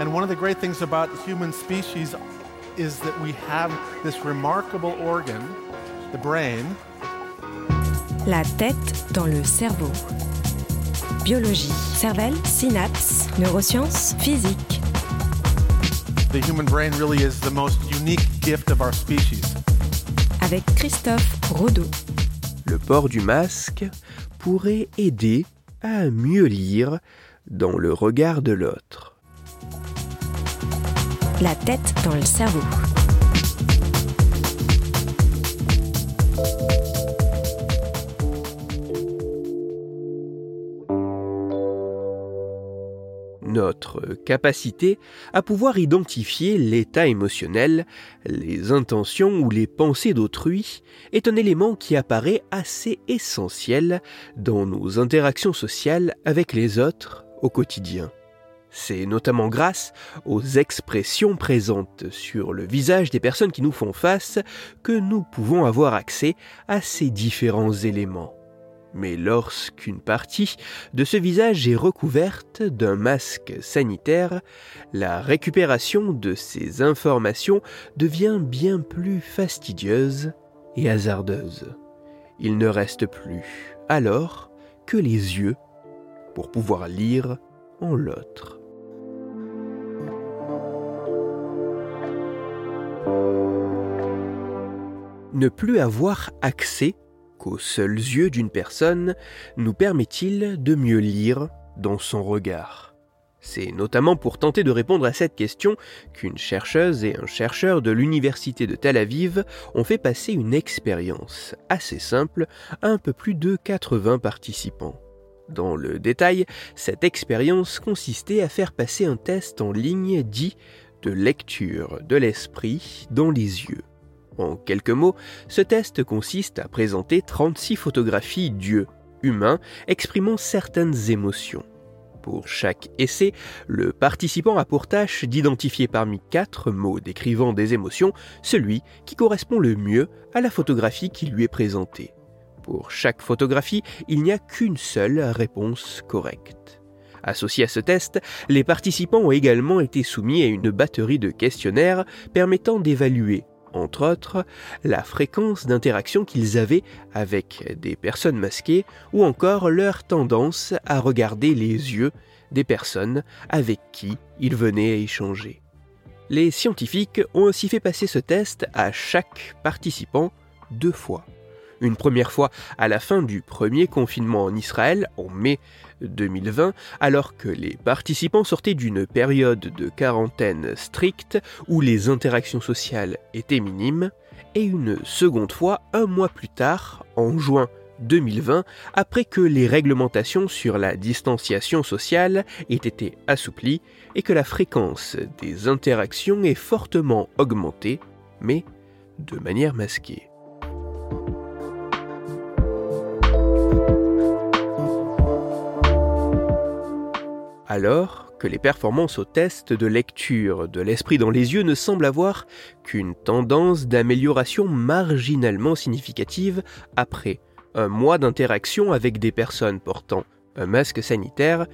And one of the great things about human species is that we have this remarkable organ, the brain. La tête dans le cerveau. Biologie, cervelle, synapses, neurosciences, physique. The human brain really is the most unique gift of our species. Avec Christophe Rodeau. Le port du masque pourrait aider à mieux lire dans le regard de l'autre. La tête dans le cerveau. Notre capacité à pouvoir identifier l'état émotionnel, les intentions ou les pensées d'autrui est un élément qui apparaît assez essentiel dans nos interactions sociales avec les autres au quotidien. C'est notamment grâce aux expressions présentes sur le visage des personnes qui nous font face que nous pouvons avoir accès à ces différents éléments. Mais lorsqu'une partie de ce visage est recouverte d'un masque sanitaire, la récupération de ces informations devient bien plus fastidieuse et hasardeuse. Il ne reste plus alors que les yeux pour pouvoir lire en l'autre. Ne plus avoir accès qu'aux seuls yeux d'une personne nous permet-il de mieux lire dans son regard? C'est notamment pour tenter de répondre à cette question qu'une chercheuse et un chercheur de l'université de Tel Aviv ont fait passer une expérience assez simple à un peu plus de 80 participants. Dans le détail, cette expérience consistait à faire passer un test en ligne dit de lecture de l'esprit dans les yeux. En quelques mots, ce test consiste à présenter 36 photographies d'yeux humains exprimant certaines émotions. Pour chaque essai, le participant a pour tâche d'identifier parmi quatre mots décrivant des émotions celui qui correspond le mieux à la photographie qui lui est présentée. Pour chaque photographie, il n'y a qu'une seule réponse correcte. Associé à ce test, les participants ont également été soumis à une batterie de questionnaires permettant d'évaluer, entre autres, la fréquence d'interaction qu'ils avaient avec des personnes masquées ou encore leur tendance à regarder les yeux des personnes avec qui ils venaient à échanger. Les scientifiques ont aussi fait passer ce test à chaque participant deux fois une première fois à la fin du premier confinement en Israël en mai 2020, alors que les participants sortaient d'une période de quarantaine stricte où les interactions sociales étaient minimes, et une seconde fois un mois plus tard, en juin 2020, après que les réglementations sur la distanciation sociale aient été assouplies et que la fréquence des interactions est fortement augmentée, mais de manière masquée. Alors que les performances au test de lecture de l'esprit dans les yeux ne semblent avoir qu'une tendance d'amélioration marginalement significative après un mois d'interaction avec des personnes portant un masque sanitaire,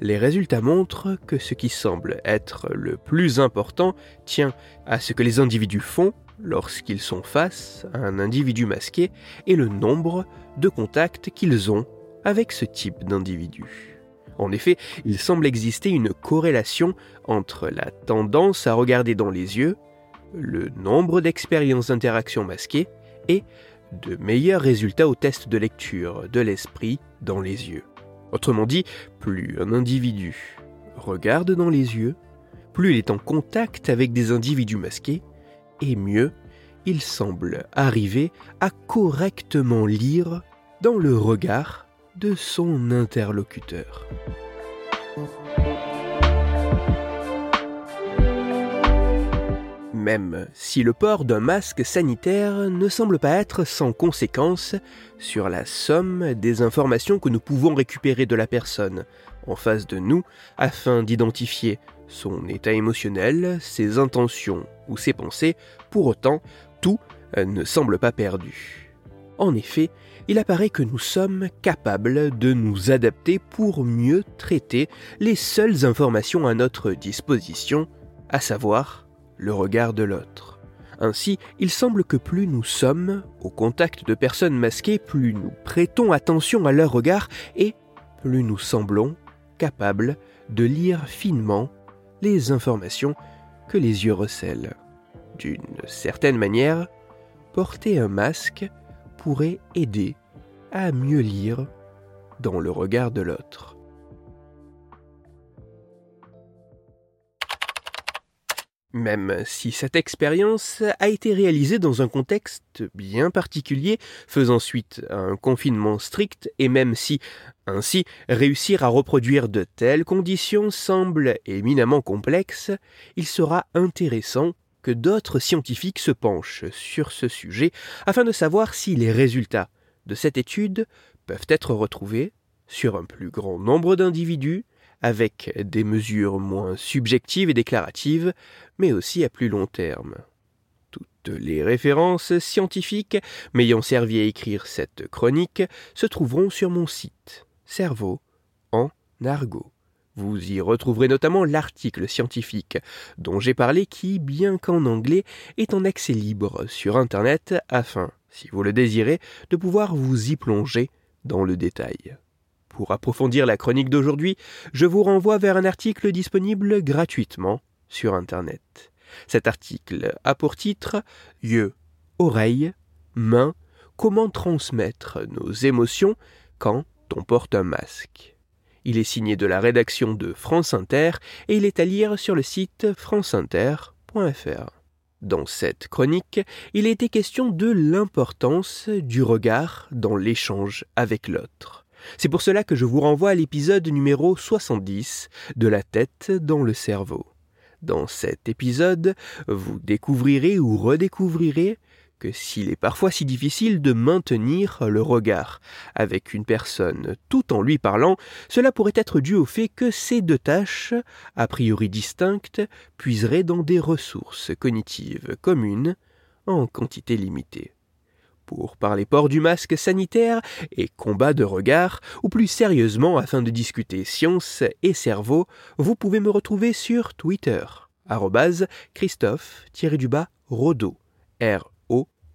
les résultats montrent que ce qui semble être le plus important tient à ce que les individus font lorsqu'ils sont face à un individu masqué et le nombre de contacts qu'ils ont avec ce type d'individu. En effet, il semble exister une corrélation entre la tendance à regarder dans les yeux, le nombre d'expériences d'interaction masquées et de meilleurs résultats au test de lecture de l'esprit dans les yeux. Autrement dit, plus un individu regarde dans les yeux, plus il est en contact avec des individus masqués, et mieux il semble arriver à correctement lire dans le regard de son interlocuteur. Même si le port d'un masque sanitaire ne semble pas être sans conséquence sur la somme des informations que nous pouvons récupérer de la personne en face de nous afin d'identifier son état émotionnel, ses intentions ou ses pensées, pour autant, tout ne semble pas perdu. En effet, il apparaît que nous sommes capables de nous adapter pour mieux traiter les seules informations à notre disposition, à savoir le regard de l'autre. Ainsi, il semble que plus nous sommes au contact de personnes masquées, plus nous prêtons attention à leur regard et plus nous semblons capables de lire finement les informations que les yeux recèlent. D'une certaine manière, porter un masque pourrait aider à mieux lire dans le regard de l'autre. Même si cette expérience a été réalisée dans un contexte bien particulier, faisant suite à un confinement strict, et même si, ainsi, réussir à reproduire de telles conditions semble éminemment complexe, il sera intéressant que d'autres scientifiques se penchent sur ce sujet afin de savoir si les résultats de cette étude peuvent être retrouvés sur un plus grand nombre d'individus avec des mesures moins subjectives et déclaratives, mais aussi à plus long terme. Toutes les références scientifiques m'ayant servi à écrire cette chronique se trouveront sur mon site Cerveau en argot. Vous y retrouverez notamment l'article scientifique dont j'ai parlé qui, bien qu'en anglais, est en accès libre sur Internet afin, si vous le désirez, de pouvoir vous y plonger dans le détail. Pour approfondir la chronique d'aujourd'hui, je vous renvoie vers un article disponible gratuitement sur Internet. Cet article a pour titre Yeux, oreilles, mains, comment transmettre nos émotions quand on porte un masque. Il est signé de la rédaction de France Inter et il est à lire sur le site franceinter.fr. Dans cette chronique, il était question de l'importance du regard dans l'échange avec l'autre. C'est pour cela que je vous renvoie à l'épisode numéro 70 de la tête dans le cerveau. Dans cet épisode, vous découvrirez ou redécouvrirez que s'il est parfois si difficile de maintenir le regard avec une personne tout en lui parlant, cela pourrait être dû au fait que ces deux tâches, a priori distinctes, puiseraient dans des ressources cognitives communes en quantité limitée. Pour parler port du masque sanitaire et combat de regard, ou plus sérieusement afin de discuter science et cerveau, vous pouvez me retrouver sur Twitter, Christophe-Rodo,